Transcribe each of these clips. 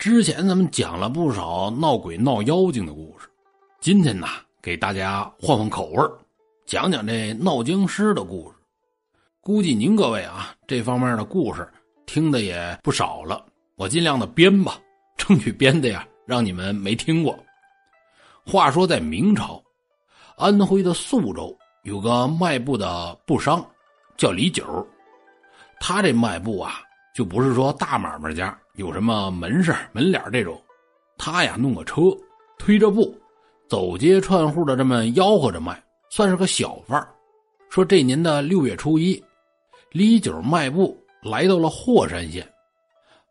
之前咱们讲了不少闹鬼闹妖精的故事，今天呢，给大家换换口味讲讲这闹僵尸的故事。估计您各位啊，这方面的故事听的也不少了，我尽量的编吧，争取编的呀，让你们没听过。话说在明朝，安徽的宿州有个卖布的布商，叫李九，他这卖布啊。就不是说大买卖家有什么门市门脸这种，他呀弄个车，推着布，走街串户的这么吆喝着卖，算是个小贩说这年的六月初一，李九卖布来到了霍山县，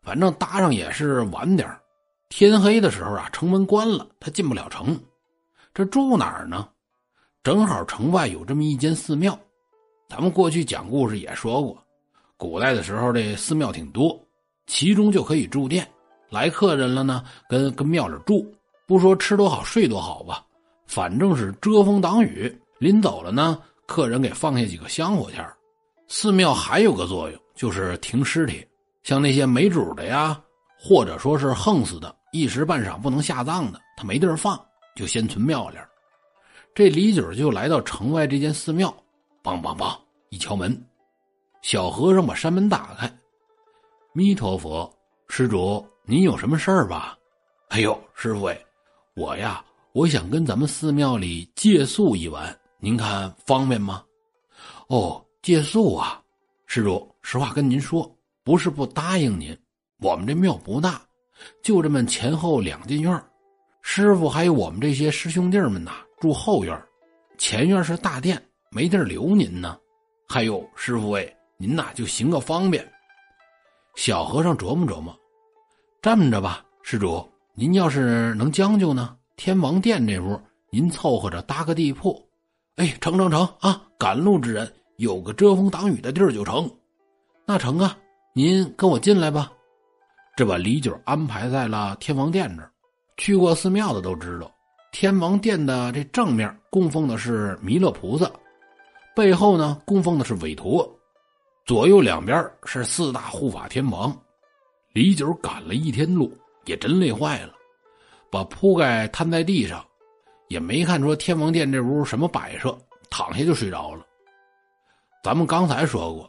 反正搭上也是晚点天黑的时候啊，城门关了，他进不了城。这住哪儿呢？正好城外有这么一间寺庙，咱们过去讲故事也说过。古代的时候，这寺庙挺多，其中就可以住店。来客人了呢，跟跟庙里住，不说吃多好睡多好吧，反正是遮风挡雨。临走了呢，客人给放下几个香火钱寺庙还有个作用，就是停尸体，像那些没主的呀，或者说是横死的，一时半晌不能下葬的，他没地儿放，就先存庙里。这李九就来到城外这间寺庙，梆梆梆一敲门。小和尚把山门打开，弥陀佛，施主，您有什么事儿吧？哎呦，师傅哎，我呀，我想跟咱们寺庙里借宿一晚，您看方便吗？哦，借宿啊，施主，实话跟您说，不是不答应您，我们这庙不大，就这么前后两进院，师傅还有我们这些师兄弟们呐，住后院，前院是大殿，没地儿留您呢。还有师傅哎。您呐就行个方便。小和尚琢磨琢磨，这么着吧，施主，您要是能将就呢，天王殿这屋您凑合着搭个地铺。哎，成成成啊！赶路之人有个遮风挡雨的地儿就成。那成啊，您跟我进来吧。这把李九安排在了天王殿这儿。去过寺庙的都知道，天王殿的这正面供奉的是弥勒菩萨，背后呢供奉的是韦陀。左右两边是四大护法天王，李九赶了一天路，也真累坏了，把铺盖摊在地上，也没看出天王殿这屋什么摆设，躺下就睡着了。咱们刚才说过，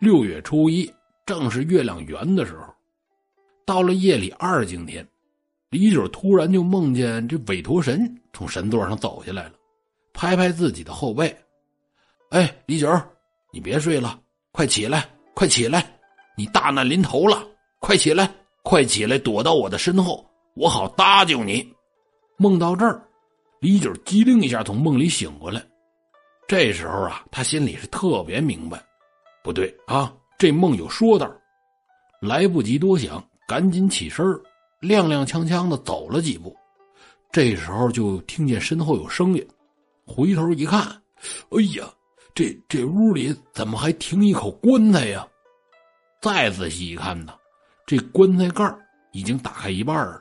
六月初一正是月亮圆的时候，到了夜里二更天，李九突然就梦见这韦陀神从神座上走下来了，拍拍自己的后背，哎，李九，你别睡了。快起来，快起来！你大难临头了，快起来，快起来，躲到我的身后，我好搭救你。梦到这儿，李九机灵一下从梦里醒过来。这时候啊，他心里是特别明白，不对啊，这梦有说道。来不及多想，赶紧起身踉踉跄跄的走了几步。这时候就听见身后有声音，回头一看，哎呀！这这屋里怎么还停一口棺材呀？再仔细一看呢，这棺材盖已经打开一半了。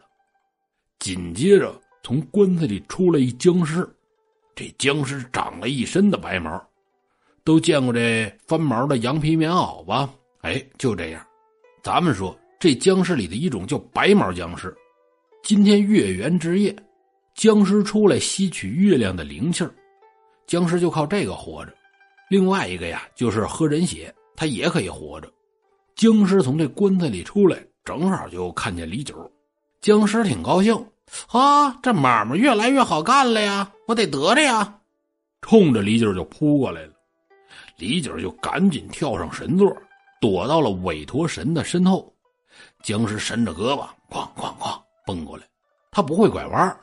紧接着，从棺材里出来一僵尸，这僵尸长了一身的白毛，都见过这翻毛的羊皮棉袄吧？哎，就这样。咱们说，这僵尸里的一种叫白毛僵尸。今天月圆之夜，僵尸出来吸取月亮的灵气儿僵尸就靠这个活着。另外一个呀，就是喝人血，他也可以活着。僵尸从这棺材里出来，正好就看见李九。僵尸挺高兴，啊，这买卖越来越好干了呀，我得得着呀，冲着李九就扑过来了。李九就赶紧跳上神座，躲到了韦陀神的身后。僵尸伸着胳膊，哐哐哐蹦过来，他不会拐弯，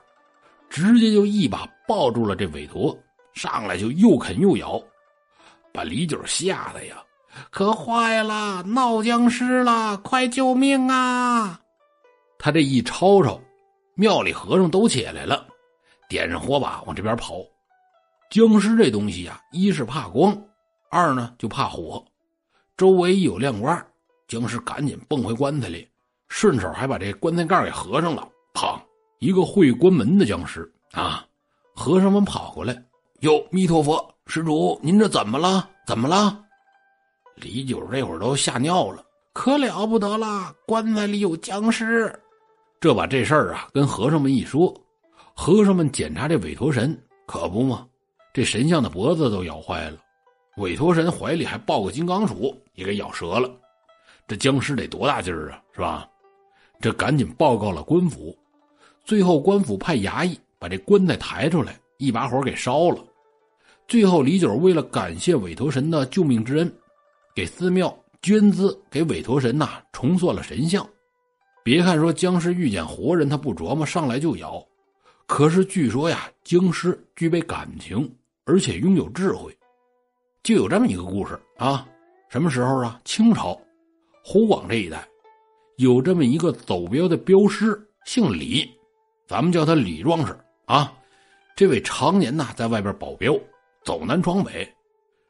直接就一把抱住了这韦陀，上来就又啃又咬。把李九吓得呀，可坏了！闹僵尸了，快救命啊！他这一吵吵，庙里和尚都起来了，点上火把往这边跑。僵尸这东西呀，一是怕光，二呢就怕火。周围一有亮光，僵尸赶紧蹦回棺材里，顺手还把这棺材盖给合上了。砰！一个会关门的僵尸啊！和尚们跑过来，哟，弥陀佛！施主，您这怎么了？怎么了？李九这会儿都吓尿了，可了不得了！棺材里有僵尸。这把这事儿啊跟和尚们一说，和尚们检查这韦陀神，可不嘛，这神像的脖子都咬坏了，韦陀神怀里还抱个金刚杵，也给咬折了。这僵尸得多大劲儿啊，是吧？这赶紧报告了官府，最后官府派衙役把这棺材抬出来，一把火给烧了。最后李九为了感谢韦陀神的救命之恩，给寺庙捐资，给韦陀神呐重塑了神像。别看说僵尸遇见活人他不琢磨，上来就咬，可是据说呀，僵尸具备感情，而且拥有智慧。就有这么一个故事啊，什么时候啊？清朝湖广这一带。有这么一个走镖的镖师，姓李，咱们叫他李壮士啊。这位常年呐在外边保镖，走南闯北，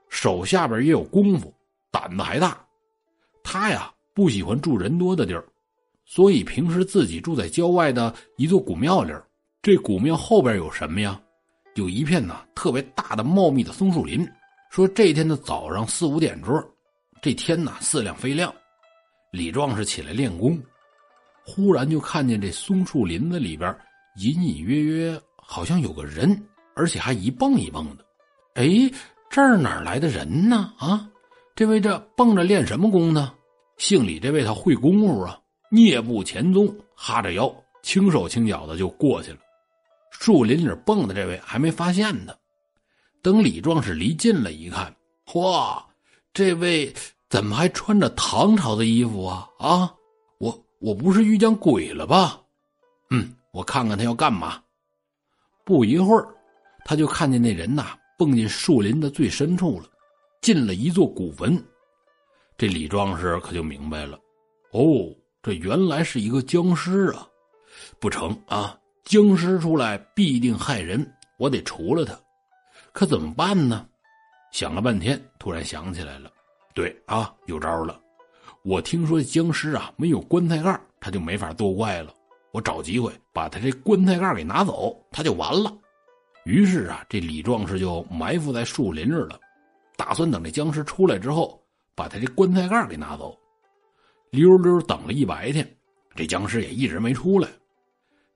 手下边也有功夫，胆子还大。他呀不喜欢住人多的地儿，所以平时自己住在郊外的一座古庙里。这古庙后边有什么呀？有一片呢特别大的茂密的松树林。说这天的早上四五点钟，这天呐似亮非亮。李壮士起来练功，忽然就看见这松树林子里边隐隐约约好像有个人，而且还一蹦一蹦的。哎，这儿哪来的人呢？啊，这位这蹦着练什么功呢？姓李这位他会功夫啊，蹑步前踪，哈着腰，轻手轻脚的就过去了。树林里蹦的这位还没发现呢。等李壮士离近了一看，嚯，这位。怎么还穿着唐朝的衣服啊？啊，我我不是遇见鬼了吧？嗯，我看看他要干嘛。不一会儿，他就看见那人呐蹦进树林的最深处了，进了一座古坟。这李壮士可就明白了，哦，这原来是一个僵尸啊！不成啊，僵尸出来必定害人，我得除了他。可怎么办呢？想了半天，突然想起来了。对啊，有招了！我听说僵尸啊没有棺材盖，他就没法作怪了。我找机会把他这棺材盖给拿走，他就完了。于是啊，这李壮士就埋伏在树林里了，打算等这僵尸出来之后，把他这棺材盖给拿走。溜溜等了一白天，这僵尸也一直没出来。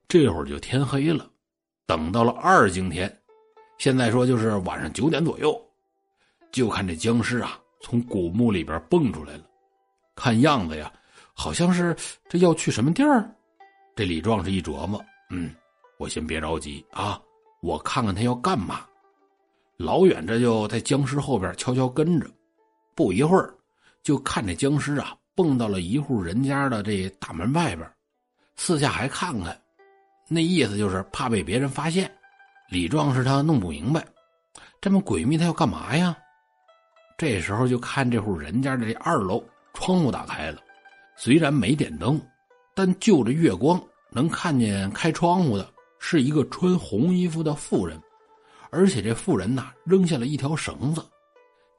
这会儿就天黑了，等到了二更天，现在说就是晚上九点左右，就看这僵尸啊。从古墓里边蹦出来了，看样子呀，好像是这要去什么地儿。这李壮士一琢磨，嗯，我先别着急啊，我看看他要干嘛。老远这就在僵尸后边悄悄跟着，不一会儿，就看这僵尸啊蹦到了一户人家的这大门外边，四下还看看，那意思就是怕被别人发现。李壮士他弄不明白，这么诡秘，他要干嘛呀？这时候就看这户人家的这二楼窗户打开了，虽然没点灯，但就着月光能看见开窗户的是一个穿红衣服的妇人，而且这妇人呐扔下了一条绳子，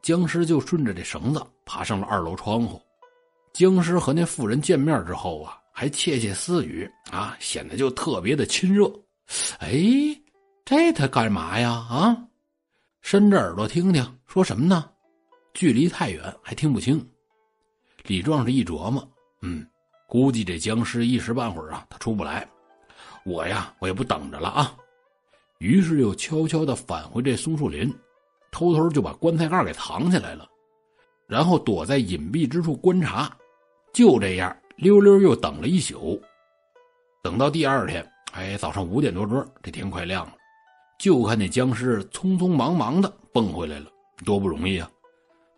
僵尸就顺着这绳子爬上了二楼窗户。僵尸和那妇人见面之后啊，还窃窃私语啊，显得就特别的亲热。哎，这他干嘛呀？啊，伸着耳朵听听，说什么呢？距离太远，还听不清。李壮士一琢磨，嗯，估计这僵尸一时半会儿啊，他出不来。我呀，我也不等着了啊。于是又悄悄的返回这松树林，偷偷就把棺材盖给藏起来了，然后躲在隐蔽之处观察。就这样，溜溜又等了一宿。等到第二天，哎，早上五点多钟，这天快亮了，就看那僵尸匆匆忙忙的蹦回来了，多不容易啊！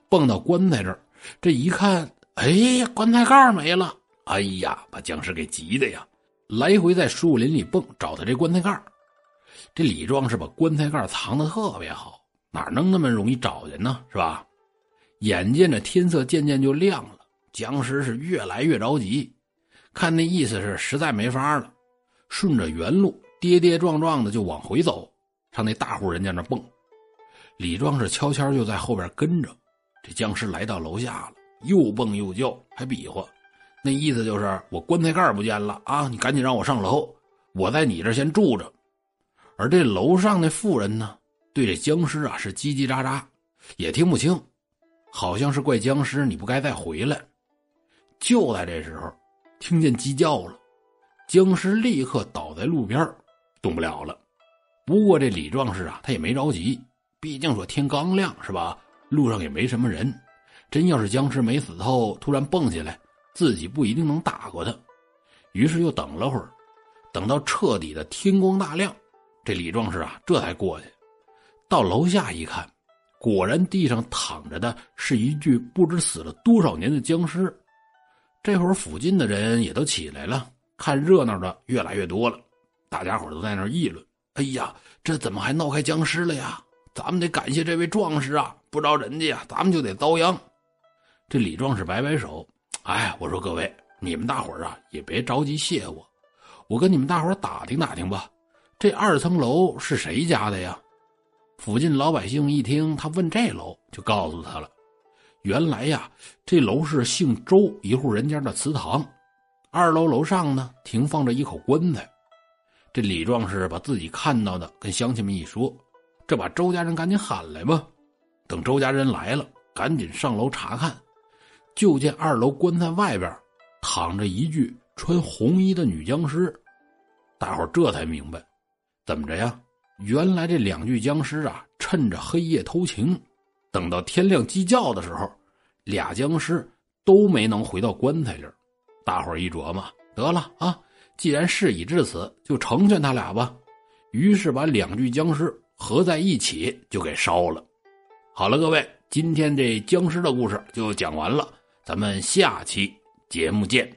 蹦到棺材这儿，这一看，哎，棺材盖没了！哎呀，把僵尸给急的呀，来回在树林里蹦，找他这棺材盖。这李壮是把棺材盖藏的特别好，哪能那么容易找见呢？是吧？眼见着天色渐渐就亮了，僵尸是越来越着急，看那意思是实在没法了，顺着原路跌跌撞撞的就往回走，上那大户人家那蹦。李壮是悄悄就在后边跟着。这僵尸来到楼下了，又蹦又叫，还比划，那意思就是我棺材盖不见了啊！你赶紧让我上楼，我在你这先住着。而这楼上那妇人呢，对这僵尸啊是叽叽喳喳，也听不清，好像是怪僵尸你不该再回来。就在这时候，听见鸡叫了，僵尸立刻倒在路边，动不了了。不过这李壮士啊，他也没着急，毕竟说天刚亮是吧？路上也没什么人，真要是僵尸没死透，突然蹦起来，自己不一定能打过他。于是又等了会儿，等到彻底的天光大亮，这李壮士啊，这才过去。到楼下一看，果然地上躺着的是一具不知死了多少年的僵尸。这会儿附近的人也都起来了，看热闹的越来越多了，大家伙都在那议论：“哎呀，这怎么还闹开僵尸了呀？咱们得感谢这位壮士啊！不着人家呀，咱们就得遭殃。”这李壮士摆摆手：“哎，我说各位。”你们大伙儿啊，也别着急谢我，我跟你们大伙儿打听打听吧。这二层楼是谁家的呀？附近老百姓一听他问这楼，就告诉他了。原来呀，这楼是姓周一户人家的祠堂，二楼楼上呢停放着一口棺材。这李壮士把自己看到的跟乡亲们一说，这把周家人赶紧喊来吧。等周家人来了，赶紧上楼查看，就见二楼棺材外边。躺着一具穿红衣的女僵尸，大伙这才明白，怎么着呀？原来这两具僵尸啊，趁着黑夜偷情，等到天亮鸡叫的时候，俩僵尸都没能回到棺材里。大伙一琢磨，得了啊，既然事已至此，就成全他俩吧。于是把两具僵尸合在一起就给烧了。好了，各位，今天这僵尸的故事就讲完了，咱们下期。节目见。